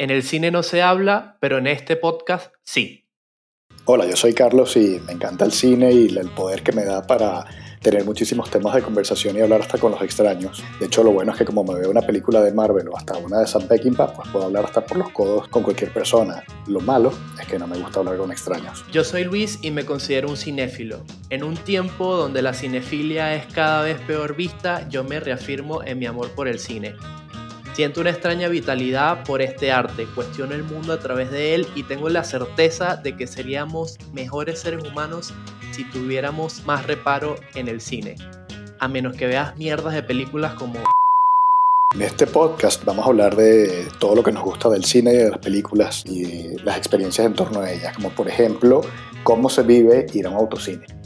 En el cine no se habla, pero en este podcast sí. Hola, yo soy Carlos y me encanta el cine y el poder que me da para tener muchísimos temas de conversación y hablar hasta con los extraños. De hecho, lo bueno es que como me veo una película de Marvel o hasta una de Sam Peckinpah, pues puedo hablar hasta por los codos con cualquier persona. Lo malo es que no me gusta hablar con extraños. Yo soy Luis y me considero un cinéfilo. En un tiempo donde la cinefilia es cada vez peor vista, yo me reafirmo en mi amor por el cine. Siento una extraña vitalidad por este arte, cuestiono el mundo a través de él y tengo la certeza de que seríamos mejores seres humanos si tuviéramos más reparo en el cine. A menos que veas mierdas de películas como... En este podcast vamos a hablar de todo lo que nos gusta del cine y de las películas y las experiencias en torno a ellas, como por ejemplo cómo se vive ir a un autocine.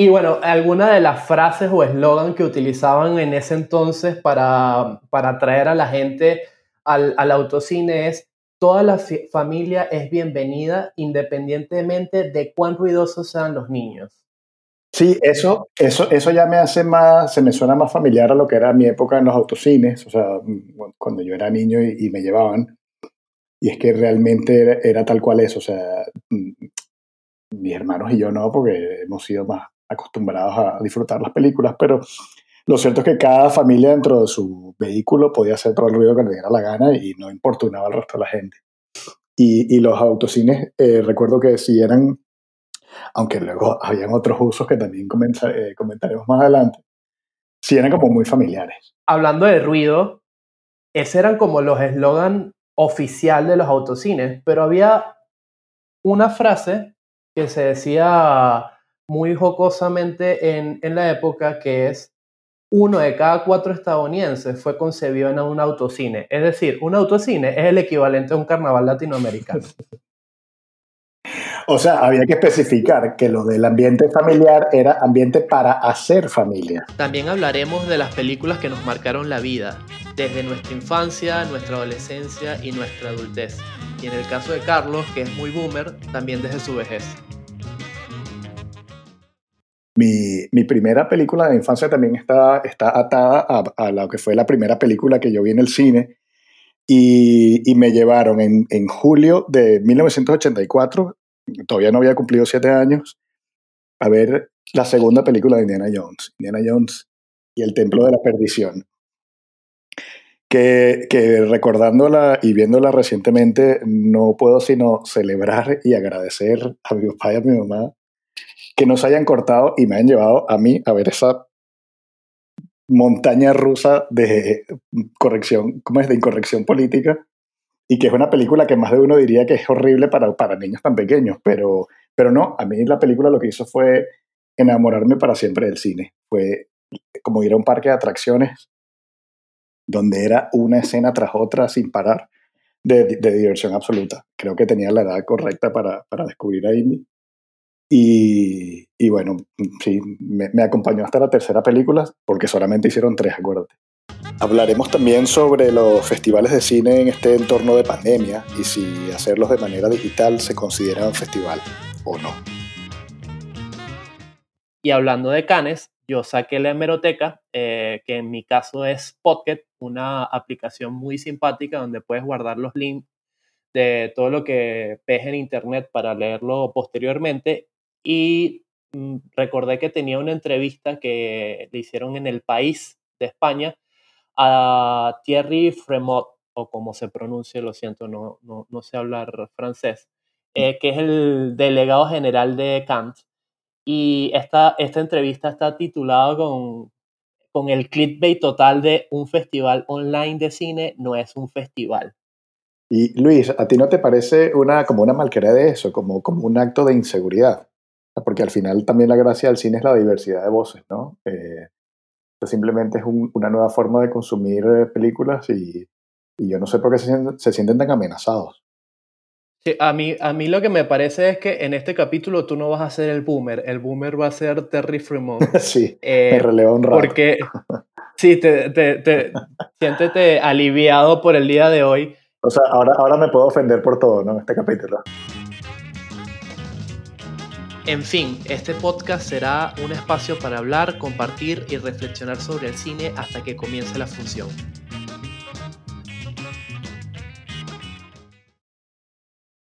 Y bueno, alguna de las frases o eslogan que utilizaban en ese entonces para, para atraer a la gente al, al autocine es toda la familia es bienvenida independientemente de cuán ruidosos sean los niños. Sí, eso, eso, eso ya me hace más, se me suena más familiar a lo que era mi época en los autocines, o sea, cuando yo era niño y, me llevaban. Y es que realmente era, tal cual es, o sea, mm, mis hermanos y yo no, porque hemos sido más acostumbrados a disfrutar las películas, pero lo cierto es que cada familia dentro de su vehículo podía hacer todo el ruido que le diera la gana y no importunaba al resto de la gente. Y, y los autocines, eh, recuerdo que si eran, aunque luego habían otros usos que también eh, comentaremos más adelante, si eran como muy familiares. Hablando de ruido, esos eran como los eslogan oficial de los autocines, pero había una frase que se decía muy jocosamente en, en la época que es uno de cada cuatro estadounidenses fue concebido en un autocine. Es decir, un autocine es el equivalente a un carnaval latinoamericano. O sea, había que especificar que lo del ambiente familiar era ambiente para hacer familia. También hablaremos de las películas que nos marcaron la vida, desde nuestra infancia, nuestra adolescencia y nuestra adultez. Y en el caso de Carlos, que es muy boomer, también desde su vejez. Mi, mi, primera película de infancia también está, está atada a, a, lo que fue la primera película que yo vi en el cine y, y me llevaron en, en, julio de 1984, todavía no había cumplido siete años, a ver la segunda película de Indiana Jones, Indiana Jones y el Templo de la Perdición. Que, que recordándola y viéndola recientemente, no puedo sino celebrar y agradecer a mi papá y a mi mamá que nos hayan cortado y me han llevado a mí a ver esa montaña rusa de corrección, ¿cómo es? De incorrección política y que es una película que más de uno diría que es horrible para, para niños tan pequeños, pero, pero no, a mí la película lo que hizo fue enamorarme para siempre del cine. Fue como ir a un parque de atracciones donde era una escena tras otra sin parar de, de diversión absoluta. Creo que tenía la edad correcta para, para descubrir a Indy y, y bueno, sí, me, me, acompañó hasta la tercera película, porque solamente hicieron tres, acuérdate. Hablaremos también sobre los festivales de cine en este entorno de pandemia y si hacerlos de manera digital se considera un festival o no. Y hablando de canes, yo saqué la hemeroteca, eh, que en mi caso es Pocket, una aplicación muy simpática donde puedes guardar los links de todo lo que ves en internet para leerlo posteriormente y mm, recordé que tenía una entrevista que le hicieron en el país de España a Thierry Fremont, o como se pronuncia, lo siento, no, no, no sé hablar francés, mm. eh, que es el delegado general de Kant. Y esta, esta entrevista está titulada con, con el clickbait total de un festival online de cine no es un festival. Y Luis, ¿a ti no te parece una, como una malquería de eso, como, como un acto de inseguridad? Porque al final también la gracia del cine es la diversidad de voces, ¿no? Eh, simplemente es un, una nueva forma de consumir eh, películas y, y, yo no sé por qué se sienten, se sienten tan amenazados. Sí, a mí, a mí lo que me parece es que en este capítulo tú no vas a ser el boomer, el boomer va a ser Terry Fremont. sí, eh, me releva un rato. Porque, sí, te, te, te, siéntete aliviado por el día de hoy. O sea, ahora, ahora me puedo ofender por todo, ¿no? Este capítulo. En fin, este podcast será un espacio para hablar, compartir y reflexionar sobre el cine hasta que comience la función.